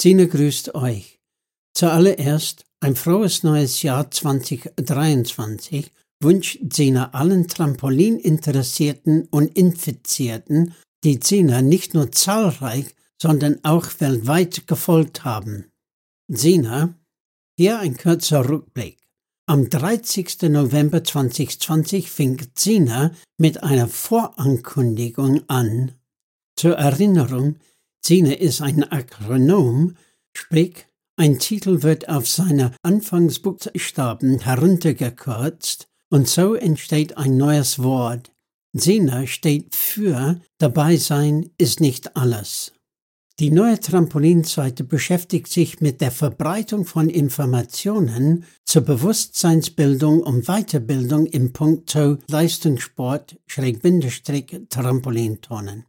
Sina grüßt euch. Zuallererst ein frohes neues Jahr 2023 wünscht Sina allen Trampolininteressierten und Infizierten, die Sina nicht nur zahlreich, sondern auch weltweit gefolgt haben. Sina, hier ein kurzer Rückblick. Am 30. November 2020 fing Sina mit einer Vorankündigung an. Zur Erinnerung, Sina ist ein Akronom, sprich ein Titel wird auf seine Anfangsbuchstaben heruntergekürzt und so entsteht ein neues Wort. Sina steht für Dabei sein ist nicht alles. Die neue Trampolinseite beschäftigt sich mit der Verbreitung von Informationen zur Bewusstseinsbildung und Weiterbildung im Punkto Leistungssport Trampolintonnen.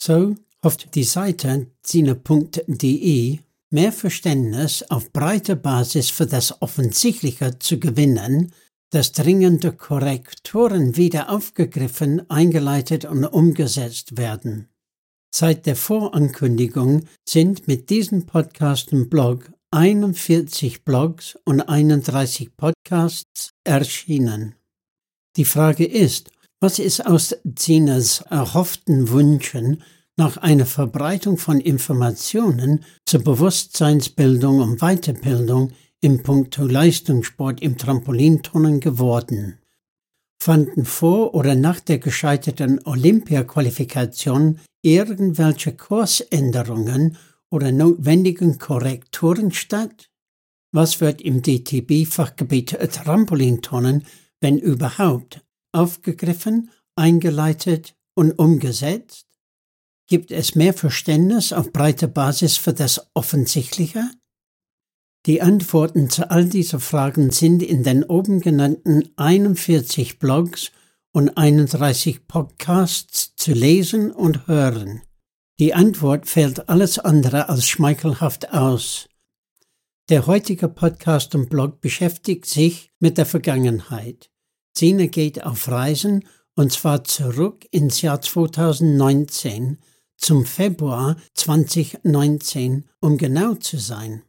So hofft die Seite sine.de mehr Verständnis auf breiter Basis für das Offensichtliche zu gewinnen, dass dringende Korrekturen wieder aufgegriffen, eingeleitet und umgesetzt werden. Seit der Vorankündigung sind mit diesem Podcast und Blog 41 Blogs und 31 Podcasts erschienen. Die Frage ist, was ist aus Zinas erhofften Wünschen nach einer Verbreitung von Informationen zur Bewusstseinsbildung und Weiterbildung im Punkto Leistungssport im Trampolinturnen geworden? Fanden vor oder nach der gescheiterten Olympia-Qualifikation irgendwelche Kursänderungen oder notwendigen Korrekturen statt? Was wird im DTB-Fachgebiet Trampolintonnen, wenn überhaupt, aufgegriffen, eingeleitet und umgesetzt? Gibt es mehr Verständnis auf breiter Basis für das Offensichtliche? Die Antworten zu all diese Fragen sind in den oben genannten 41 Blogs und 31 Podcasts zu lesen und hören. Die Antwort fällt alles andere als schmeichelhaft aus. Der heutige Podcast und Blog beschäftigt sich mit der Vergangenheit. Sine geht auf Reisen und zwar zurück ins Jahr 2019 zum Februar 2019, um genau zu sein.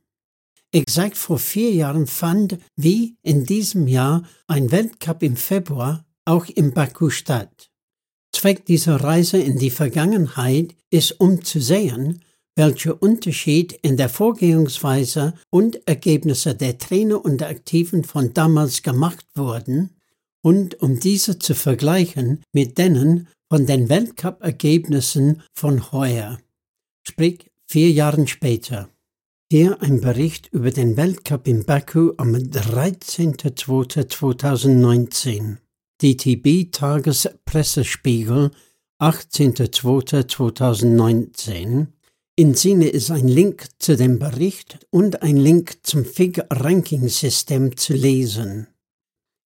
Exakt vor vier Jahren fand, wie in diesem Jahr, ein Weltcup im Februar auch in Baku statt. Zweck dieser Reise in die Vergangenheit ist, um zu sehen, welcher Unterschied in der Vorgehensweise und Ergebnisse der Trainer und Aktiven von damals gemacht wurden und um diese zu vergleichen mit denen von den Weltcup-Ergebnissen von heuer, sprich vier Jahren später. Hier ein Bericht über den Weltcup in Baku am 13.02.2019. DTB Tagespressespiegel 18.02.2019. In Sinne ist ein Link zu dem Bericht und ein Link zum FIG-Ranking-System zu lesen.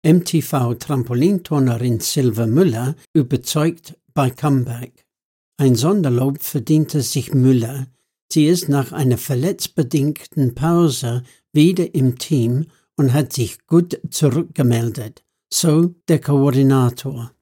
MTV Trampolinturnerin Silva Müller überzeugt bei Comeback. Ein Sonderlob verdiente sich Müller, Sie ist nach einer verletzbedingten Pause wieder im Team und hat sich gut zurückgemeldet, so der Koordinator.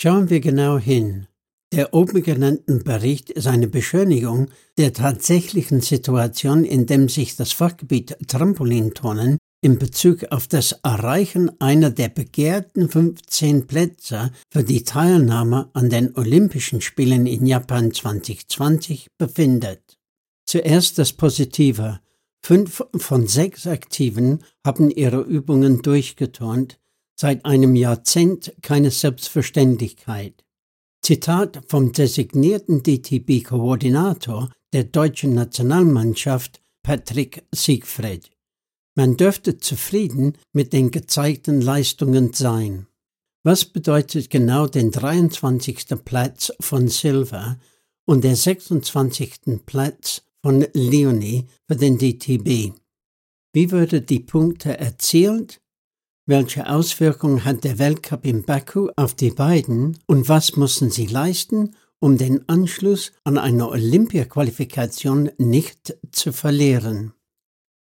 Schauen wir genau hin. Der oben genannten Bericht ist eine Beschönigung der tatsächlichen Situation, in dem sich das Fachgebiet Trampolinturnen in Bezug auf das Erreichen einer der begehrten 15 Plätze für die Teilnahme an den Olympischen Spielen in Japan 2020 befindet. Zuerst das Positive. Fünf von sechs Aktiven haben ihre Übungen durchgeturnt, seit einem Jahrzehnt keine Selbstverständlichkeit. Zitat vom designierten DTB-Koordinator der deutschen Nationalmannschaft Patrick Siegfried. Man dürfte zufrieden mit den gezeigten Leistungen sein. Was bedeutet genau den 23. Platz von Silva und der 26. Platz von Leonie für den DTB. Wie würden die Punkte erzielt? Welche Auswirkungen hat der Weltcup in Baku auf die beiden und was müssen sie leisten, um den Anschluss an eine Olympia-Qualifikation nicht zu verlieren?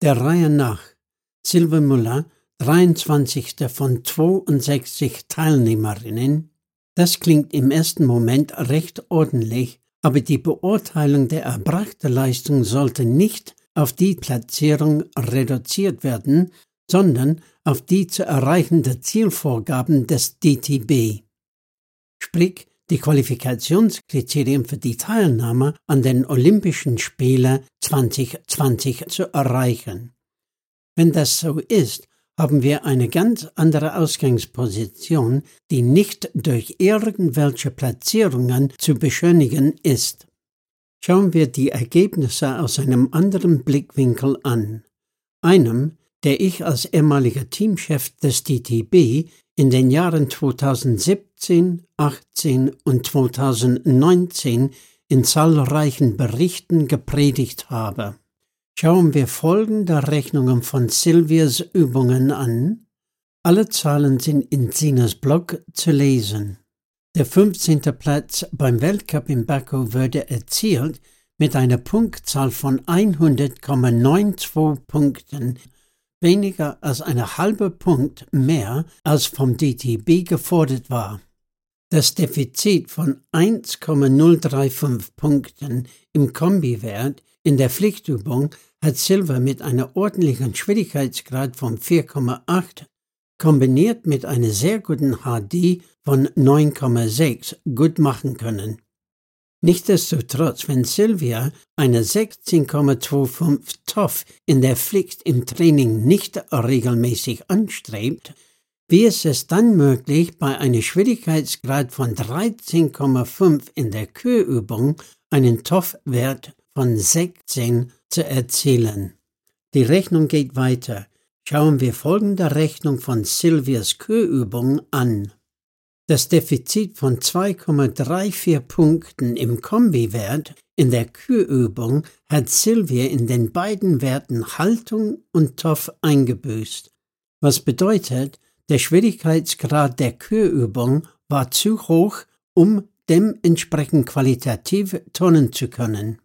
Der Reihe nach. Silva Müller, 23. von 62 Teilnehmerinnen. Das klingt im ersten Moment recht ordentlich, aber die Beurteilung der erbrachten Leistung sollte nicht auf die Platzierung reduziert werden, sondern auf die zu erreichende Zielvorgaben des DTB. Sprich, die Qualifikationskriterien für die Teilnahme an den Olympischen Spielen 2020 zu erreichen. Wenn das so ist, haben wir eine ganz andere Ausgangsposition, die nicht durch irgendwelche Platzierungen zu beschönigen ist. Schauen wir die Ergebnisse aus einem anderen Blickwinkel an. Einem, der ich als ehemaliger Teamchef des DTB in den Jahren 2017, 18 und 2019 in zahlreichen Berichten gepredigt habe. Schauen wir folgende Rechnungen von Silvias Übungen an. Alle Zahlen sind in Sinas Blog zu lesen. Der 15. Platz beim Weltcup in Baku wurde erzielt mit einer Punktzahl von 100,92 Punkten, weniger als eine halbe Punkt mehr als vom DTB gefordert war. Das Defizit von 1,035 Punkten im Kombiwert in der Pflichtübung hat Silver mit einer ordentlichen Schwierigkeitsgrad von 4,8 kombiniert mit einer sehr guten HD von 9,6 gut machen können. Nichtsdestotrotz, wenn Sylvia eine 16,25 TOF in der Pflicht im Training nicht regelmäßig anstrebt, wie ist es dann möglich, bei einem Schwierigkeitsgrad von 13,5 in der Kürübung einen TOF-Wert von 16 zu erzielen. Die Rechnung geht weiter. Schauen wir folgende Rechnung von Silvias Kürübung an. Das Defizit von 2,34 Punkten im Kombiwert in der Kürübung hat Silvia in den beiden Werten Haltung und Toff eingebüßt. Was bedeutet, der Schwierigkeitsgrad der Kürübung war zu hoch, um dementsprechend qualitativ turnen zu können.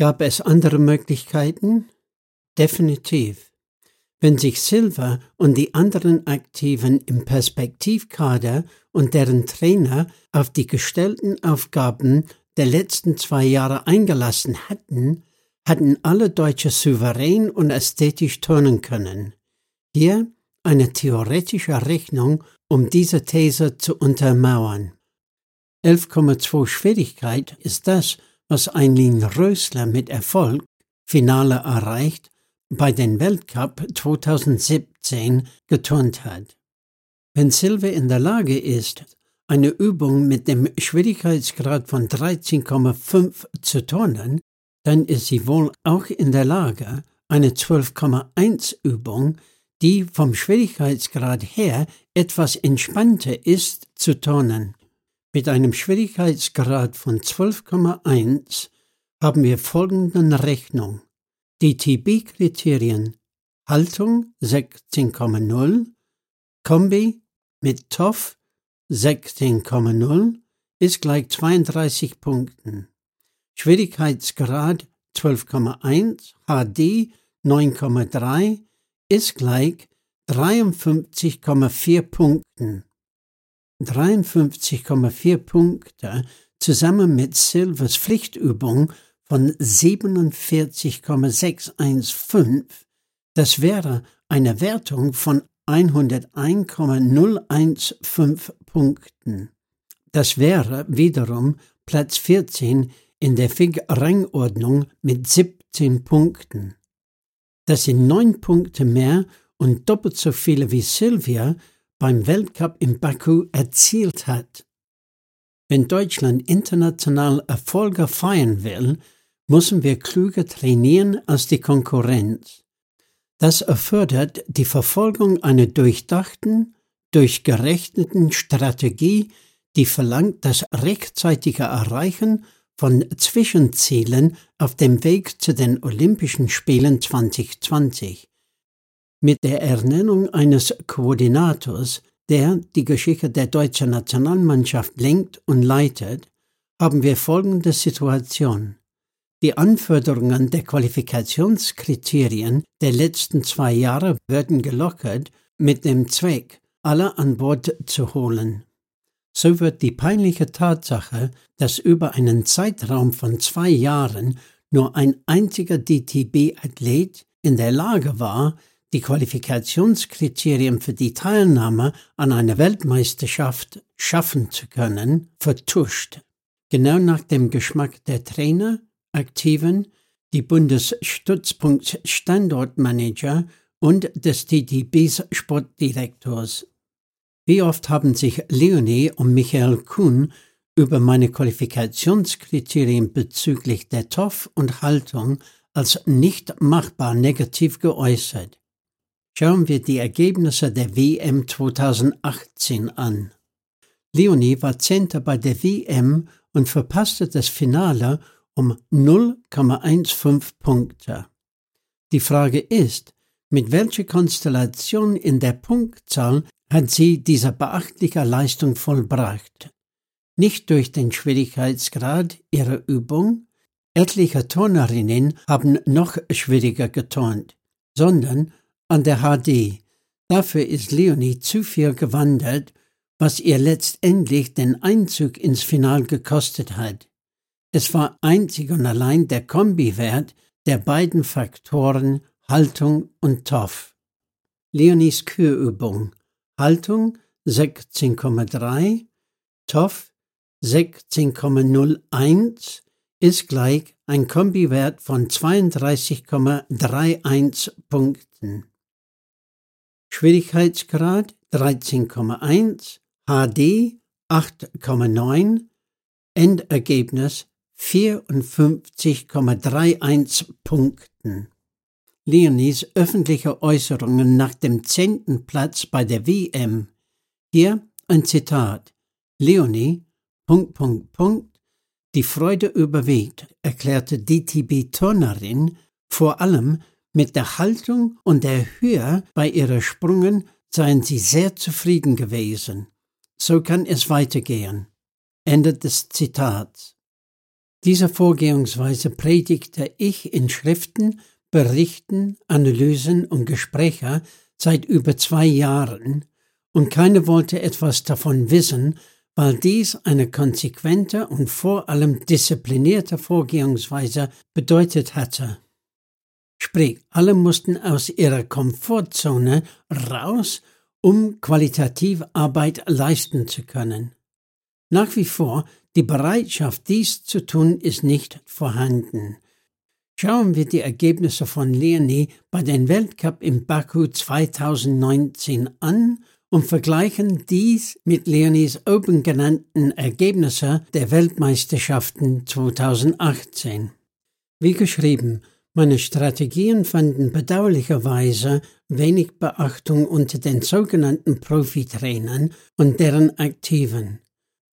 Gab es andere Möglichkeiten? Definitiv. Wenn sich Silva und die anderen Aktiven im Perspektivkader und deren Trainer auf die gestellten Aufgaben der letzten zwei Jahre eingelassen hätten, hatten alle Deutsche souverän und ästhetisch turnen können. Hier eine theoretische Rechnung, um diese These zu untermauern. 11,2 Schwierigkeit ist das, was Eileen Rösler mit Erfolg Finale erreicht bei den Weltcup 2017 geturnt hat. Wenn Silve in der Lage ist, eine Übung mit dem Schwierigkeitsgrad von 13,5 zu turnen, dann ist sie wohl auch in der Lage, eine 12,1 Übung, die vom Schwierigkeitsgrad her etwas entspannter ist, zu turnen. Mit einem Schwierigkeitsgrad von 12,1 haben wir folgende Rechnung. Die TB-Kriterien Haltung 16,0, Kombi mit TOF 16,0 ist gleich 32 Punkten. Schwierigkeitsgrad 12,1, HD 9,3 ist gleich 53,4 Punkten. 53,4 Punkte zusammen mit Silvers Pflichtübung von 47,615, das wäre eine Wertung von 101,015 Punkten. Das wäre wiederum Platz 14 in der FIG-Rangordnung mit 17 Punkten. Das sind neun Punkte mehr und doppelt so viele wie Sylvia beim Weltcup in Baku erzielt hat. Wenn Deutschland international Erfolge feiern will, müssen wir klüger trainieren als die Konkurrenz. Das erfordert die Verfolgung einer durchdachten, durchgerechneten Strategie, die verlangt das rechtzeitige Erreichen von Zwischenzielen auf dem Weg zu den Olympischen Spielen 2020. Mit der Ernennung eines Koordinators, der die Geschichte der deutschen Nationalmannschaft lenkt und leitet, haben wir folgende Situation. Die Anforderungen der Qualifikationskriterien der letzten zwei Jahre werden gelockert mit dem Zweck, alle an Bord zu holen. So wird die peinliche Tatsache, dass über einen Zeitraum von zwei Jahren nur ein einziger DTB-Athlet in der Lage war, die Qualifikationskriterien für die Teilnahme an einer Weltmeisterschaft schaffen zu können, vertuscht. Genau nach dem Geschmack der Trainer, Aktiven, die Bundesstützpunkt Standortmanager und des DTBs Sportdirektors. Wie oft haben sich Leonie und Michael Kuhn über meine Qualifikationskriterien bezüglich der TOF und Haltung als nicht machbar negativ geäußert. Schauen wir die Ergebnisse der WM 2018 an. Leonie war Zehnter bei der WM und verpasste das Finale um 0,15 Punkte. Die Frage ist, mit welcher Konstellation in der Punktzahl hat sie diese beachtliche Leistung vollbracht? Nicht durch den Schwierigkeitsgrad ihrer Übung, etliche Turnerinnen haben noch schwieriger geturnt, sondern an der HD. Dafür ist Leonie zu viel gewandert, was ihr letztendlich den Einzug ins Final gekostet hat. Es war einzig und allein der Kombiwert der beiden Faktoren Haltung und TOF. Leonies Kürübung. Haltung 16,3, TOF 16,01 ist gleich ein Kombiwert von 32,31 Punkten. Schwierigkeitsgrad 13,1, HD 8,9, Endergebnis 54,31 Punkten. Leonies öffentliche Äußerungen nach dem zehnten Platz bei der WM. Hier ein Zitat. Leonie, Punkt, Punkt, Punkt, die Freude überwiegt, erklärte DTB-Turnerin, vor allem mit der Haltung und der Höhe bei ihren Sprüngen seien sie sehr zufrieden gewesen. So kann es weitergehen. Ende des Zitats. Diese Vorgehensweise predigte ich in Schriften, Berichten, Analysen und Gesprächen seit über zwei Jahren, und keiner wollte etwas davon wissen, weil dies eine konsequente und vor allem disziplinierte Vorgehensweise bedeutet hatte. Sprich, alle mussten aus ihrer Komfortzone raus um qualitativ Arbeit leisten zu können. Nach wie vor, die Bereitschaft, dies zu tun, ist nicht vorhanden. Schauen wir die Ergebnisse von Leonie bei den Weltcup im Baku 2019 an und vergleichen dies mit Leonies oben genannten Ergebnisse der Weltmeisterschaften 2018. Wie geschrieben, meine Strategien fanden bedauerlicherweise wenig Beachtung unter den sogenannten Profitrainern und deren Aktiven.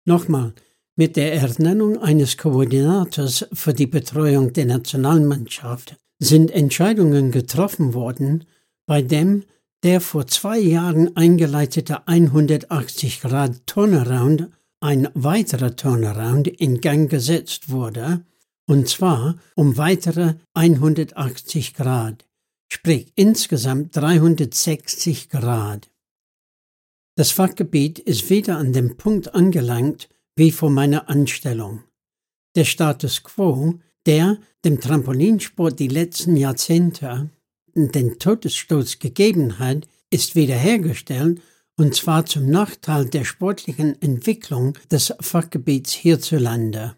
Nochmal, mit der Ernennung eines Koordinators für die Betreuung der Nationalmannschaft sind Entscheidungen getroffen worden, bei dem der vor zwei Jahren eingeleitete 180 Grad Turnaround, ein weiterer Turnaround in Gang gesetzt wurde, und zwar um weitere 180 Grad, sprich insgesamt 360 Grad. Das Fachgebiet ist wieder an dem Punkt angelangt wie vor meiner Anstellung. Der Status quo, der dem Trampolinsport die letzten Jahrzehnte den Todesstoß gegeben hat, ist wiederhergestellt und zwar zum Nachteil der sportlichen Entwicklung des Fachgebiets hierzulande.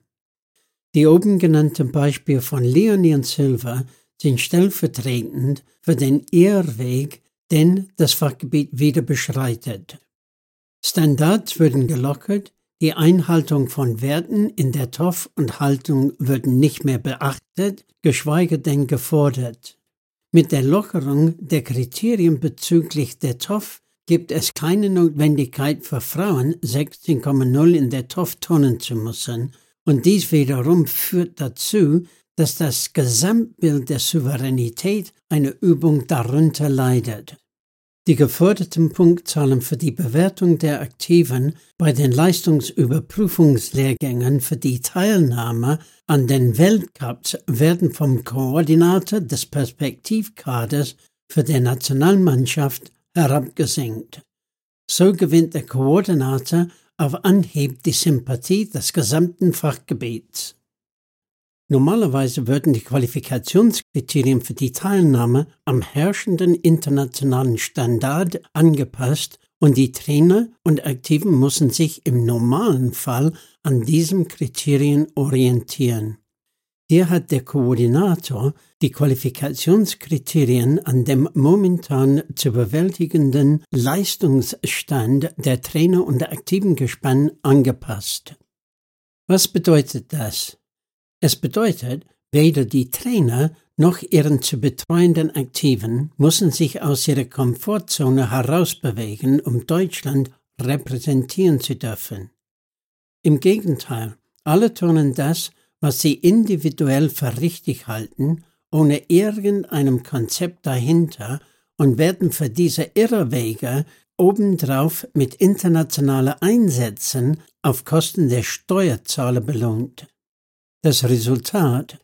Die oben genannten Beispiele von Leonie und Silva sind stellvertretend für den Irrweg, den das Fachgebiet wieder beschreitet. Standards würden gelockert, die Einhaltung von Werten in der TOF und Haltung würden nicht mehr beachtet, geschweige denn gefordert. Mit der Lockerung der Kriterien bezüglich der TOF gibt es keine Notwendigkeit für Frauen 16,0 in der TOF turnen zu müssen und dies wiederum führt dazu, dass das Gesamtbild der Souveränität einer Übung darunter leidet. Die geförderten Punktzahlen für die Bewertung der Aktiven bei den Leistungsüberprüfungslehrgängen für die Teilnahme an den Weltcups werden vom Koordinator des Perspektivkaders für die Nationalmannschaft herabgesenkt. So gewinnt der Koordinator auf Anhieb die Sympathie des gesamten Fachgebiets. Normalerweise würden die Qualifikationskriterien für die Teilnahme am herrschenden internationalen Standard angepasst und die Trainer und Aktiven müssen sich im normalen Fall an diesen Kriterien orientieren. Hier hat der Koordinator die Qualifikationskriterien an dem momentan zu bewältigenden Leistungsstand der Trainer und der aktiven Gespann angepasst. Was bedeutet das? Es bedeutet, weder die Trainer noch ihren zu betreuenden Aktiven müssen sich aus ihrer Komfortzone herausbewegen, um Deutschland repräsentieren zu dürfen. Im Gegenteil, alle tun das, was sie individuell für richtig halten, ohne irgendeinem Konzept dahinter und werden für diese Irrwege obendrauf mit internationalen Einsätzen auf Kosten der Steuerzahler belohnt. Das Resultat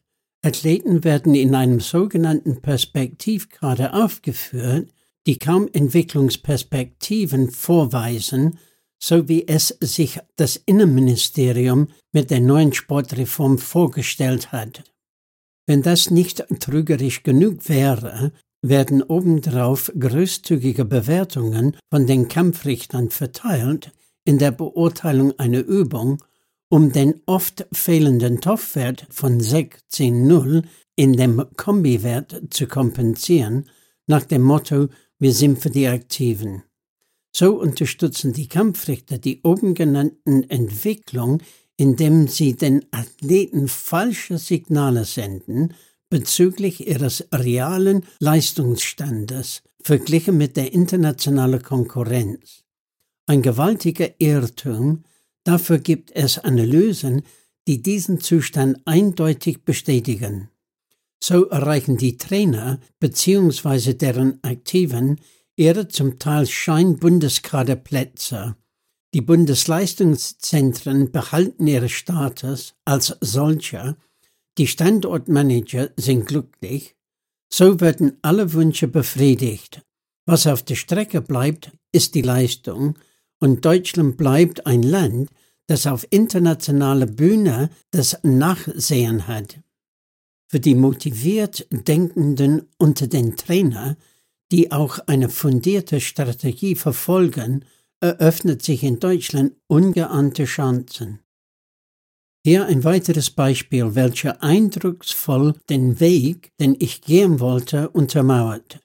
Athleten werden in einem sogenannten Perspektivkader aufgeführt, die kaum Entwicklungsperspektiven vorweisen, so wie es sich das Innenministerium mit der neuen Sportreform vorgestellt hat. Wenn das nicht trügerisch genug wäre, werden obendrauf großzügige Bewertungen von den Kampfrichtern verteilt in der Beurteilung einer Übung um den oft fehlenden TOF-Wert von 16,0 in dem Kombiwert zu kompensieren, nach dem Motto Wir sind für die Aktiven. So unterstützen die Kampfrichter die oben genannten Entwicklung, indem sie den Athleten falsche Signale senden bezüglich ihres realen Leistungsstandes verglichen mit der internationalen Konkurrenz. Ein gewaltiger Irrtum, Dafür gibt es Analysen, die diesen Zustand eindeutig bestätigen. So erreichen die Trainer bzw. deren Aktiven ihre zum Teil Schein-Bundeskaderplätze. Die Bundesleistungszentren behalten ihre Status als solcher, die Standortmanager sind glücklich, so werden alle Wünsche befriedigt. Was auf der Strecke bleibt, ist die Leistung, und Deutschland bleibt ein Land, das auf internationaler Bühne das Nachsehen hat. Für die motiviert Denkenden unter den Trainer, die auch eine fundierte Strategie verfolgen, eröffnet sich in Deutschland ungeahnte Chancen. Hier ein weiteres Beispiel, welcher eindrucksvoll den Weg, den ich gehen wollte, untermauert.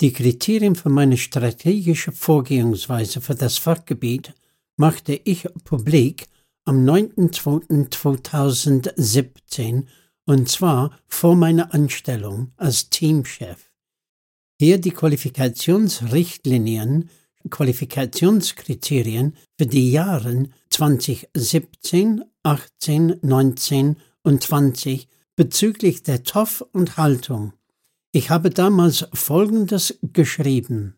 Die Kriterien für meine strategische Vorgehensweise für das Fachgebiet machte ich publik am 9.2.2017 und zwar vor meiner Anstellung als Teamchef. Hier die Qualifikationsrichtlinien, Qualifikationskriterien für die Jahre 2017, 18, 19 und 20 bezüglich der TOF und Haltung. Ich habe damals Folgendes geschrieben.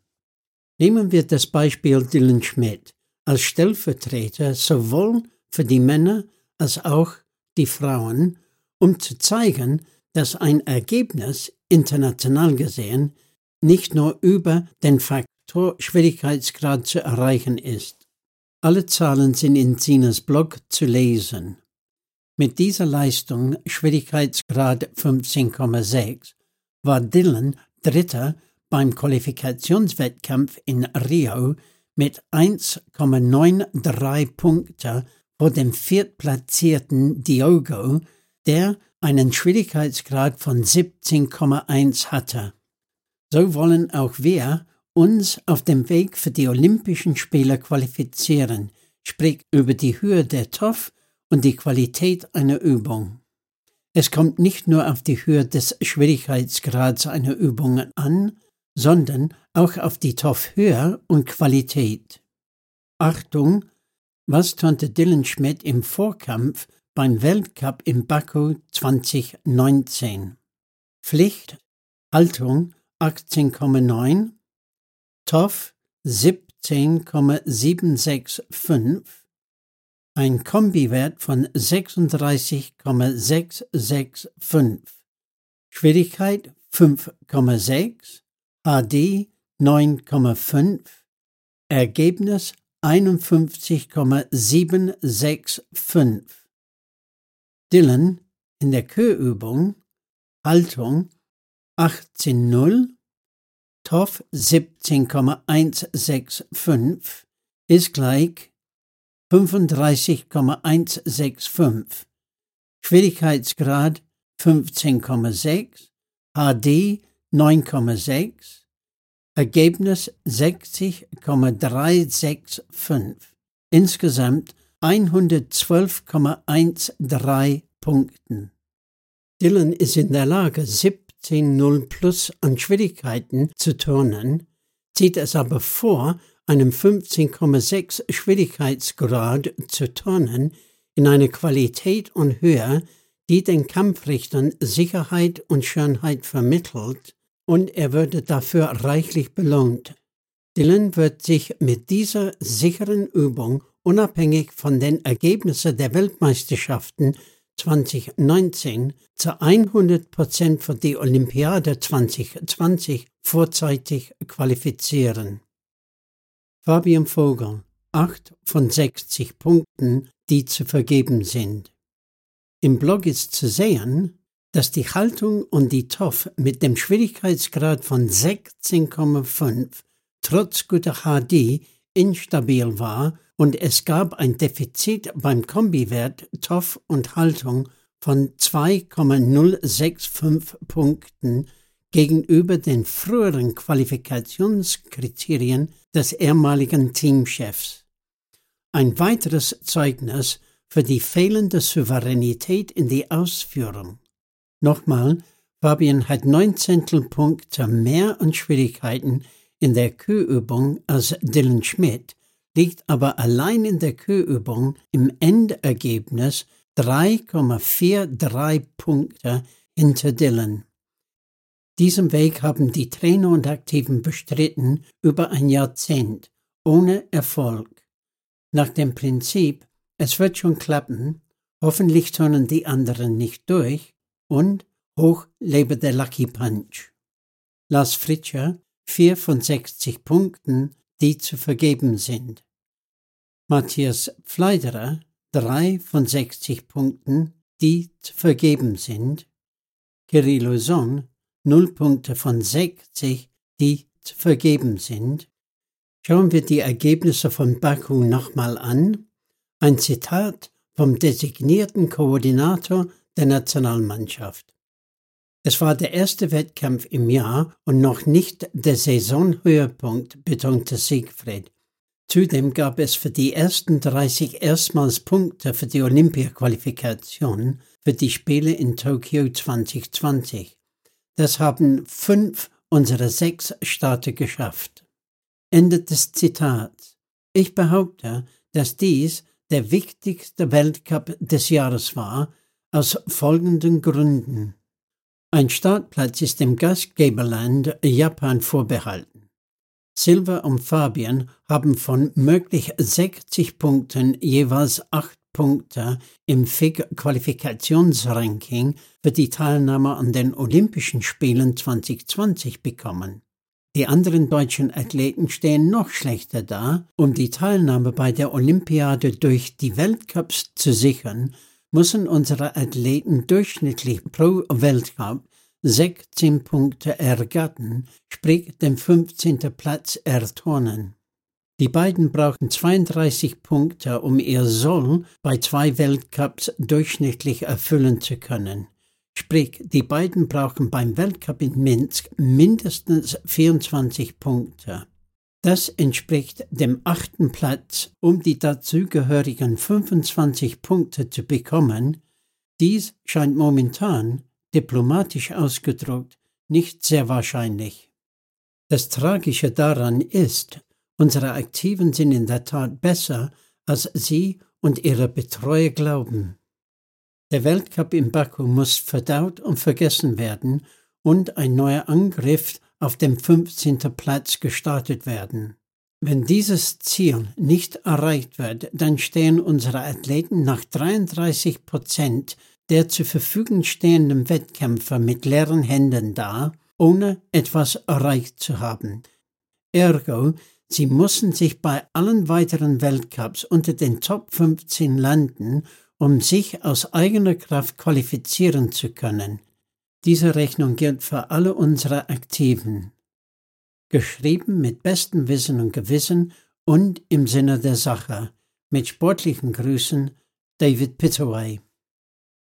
Nehmen wir das Beispiel Dylan Schmidt als Stellvertreter sowohl für die Männer als auch die Frauen, um zu zeigen, dass ein Ergebnis international gesehen nicht nur über den Faktor Schwierigkeitsgrad zu erreichen ist. Alle Zahlen sind in Sinas Blog zu lesen. Mit dieser Leistung Schwierigkeitsgrad 15,6 war Dylan Dritter beim Qualifikationswettkampf in Rio mit 1,93 Punkte vor dem viertplatzierten Diogo, der einen Schwierigkeitsgrad von 17,1 hatte. So wollen auch wir uns auf dem Weg für die Olympischen Spiele qualifizieren, sprich über die Höhe der TOF und die Qualität einer Übung. Es kommt nicht nur auf die Höhe des Schwierigkeitsgrads einer Übung an, sondern auch auf die TOF-Höhe und Qualität. Achtung, was konnte Dylan Schmidt im Vorkampf beim Weltcup in Baku 2019? Pflicht, Haltung 18,9, TOF 17,765, ein Kombiwert von 36,665. Schwierigkeit 5,6. HD 9,5. Ergebnis 51,765. Dylan in der Kürübung Haltung 18,0, TOF 17,165 ist gleich 35,165. Schwierigkeitsgrad 15,6, HD 9,6, Ergebnis 60,365. Insgesamt 112,13 Punkten. Dylan ist in der Lage, 17,0 plus an Schwierigkeiten zu turnen, zieht es aber vor, einem 15,6 Schwierigkeitsgrad zu turnen, in einer Qualität und Höhe, die den Kampfrichtern Sicherheit und Schönheit vermittelt, und er würde dafür reichlich belohnt. Dylan wird sich mit dieser sicheren Übung unabhängig von den Ergebnissen der Weltmeisterschaften 2019 zu 100 Prozent für die Olympiade 2020 vorzeitig qualifizieren. Fabian Vogel, 8 von 60 Punkten, die zu vergeben sind. Im Blog ist zu sehen, dass die Haltung und die TOF mit dem Schwierigkeitsgrad von 16,5 trotz guter HD instabil war und es gab ein Defizit beim Kombiwert TOF und Haltung von 2,065 Punkten gegenüber den früheren Qualifikationskriterien des ehemaligen Teamchefs. Ein weiteres Zeugnis für die fehlende Souveränität in die Ausführung. Nochmal, Fabian hat neun Zentelpunkte mehr an Schwierigkeiten in der Kühlübung als Dylan Schmidt, liegt aber allein in der Kühlübung im Endergebnis 3,43 Punkte hinter Dylan. Diesen Weg haben die Trainer und Aktiven bestritten über ein Jahrzehnt, ohne Erfolg. Nach dem Prinzip, es wird schon klappen, hoffentlich turnen die anderen nicht durch, und Hoch lebe der Lucky Punch. Lars Fritscher, vier von 60 Punkten, die zu vergeben sind. Matthias Pfleiderer, drei von 60 Punkten, die zu vergeben sind. Kirill Son, null Punkte von 60, die zu vergeben sind. Schauen wir die Ergebnisse von Baku nochmal an. Ein Zitat vom designierten Koordinator der Nationalmannschaft. Es war der erste Wettkampf im Jahr und noch nicht der Saisonhöhepunkt, betonte Siegfried. Zudem gab es für die ersten 30 erstmals Punkte für die Olympia-Qualifikation für die Spiele in Tokio 2020. Das haben fünf unserer sechs Staaten geschafft. Ende des Zitats. Ich behaupte, dass dies der wichtigste Weltcup des Jahres war, aus folgenden Gründen. Ein Startplatz ist dem Gastgeberland Japan vorbehalten. Silva und Fabian haben von möglich 60 Punkten jeweils 8 Punkte im FIG-Qualifikationsranking für die Teilnahme an den Olympischen Spielen 2020 bekommen. Die anderen deutschen Athleten stehen noch schlechter da. Um die Teilnahme bei der Olympiade durch die Weltcups zu sichern, müssen unsere Athleten durchschnittlich pro Weltcup 16 Punkte ergattern, sprich den 15. Platz erturnen. Die beiden brauchen 32 Punkte, um ihr Soll bei zwei Weltcups durchschnittlich erfüllen zu können. Sprich, die beiden brauchen beim Weltcup in Minsk mindestens 24 Punkte. Das entspricht dem achten Platz, um die dazugehörigen 25 Punkte zu bekommen. Dies scheint momentan, diplomatisch ausgedrückt, nicht sehr wahrscheinlich. Das Tragische daran ist, unsere Aktiven sind in der Tat besser, als sie und ihre Betreuer glauben. Der Weltcup in Baku muss verdaut und vergessen werden und ein neuer Angriff auf dem 15. Platz gestartet werden. Wenn dieses Ziel nicht erreicht wird, dann stehen unsere Athleten nach 33 Prozent der zur Verfügung stehenden Wettkämpfer mit leeren Händen da, ohne etwas erreicht zu haben. Ergo, sie müssen sich bei allen weiteren Weltcups unter den Top 15 landen, um sich aus eigener Kraft qualifizieren zu können. Diese Rechnung gilt für alle unsere Aktiven. Geschrieben mit bestem Wissen und Gewissen und im Sinne der Sache. Mit sportlichen Grüßen, David Pittaway.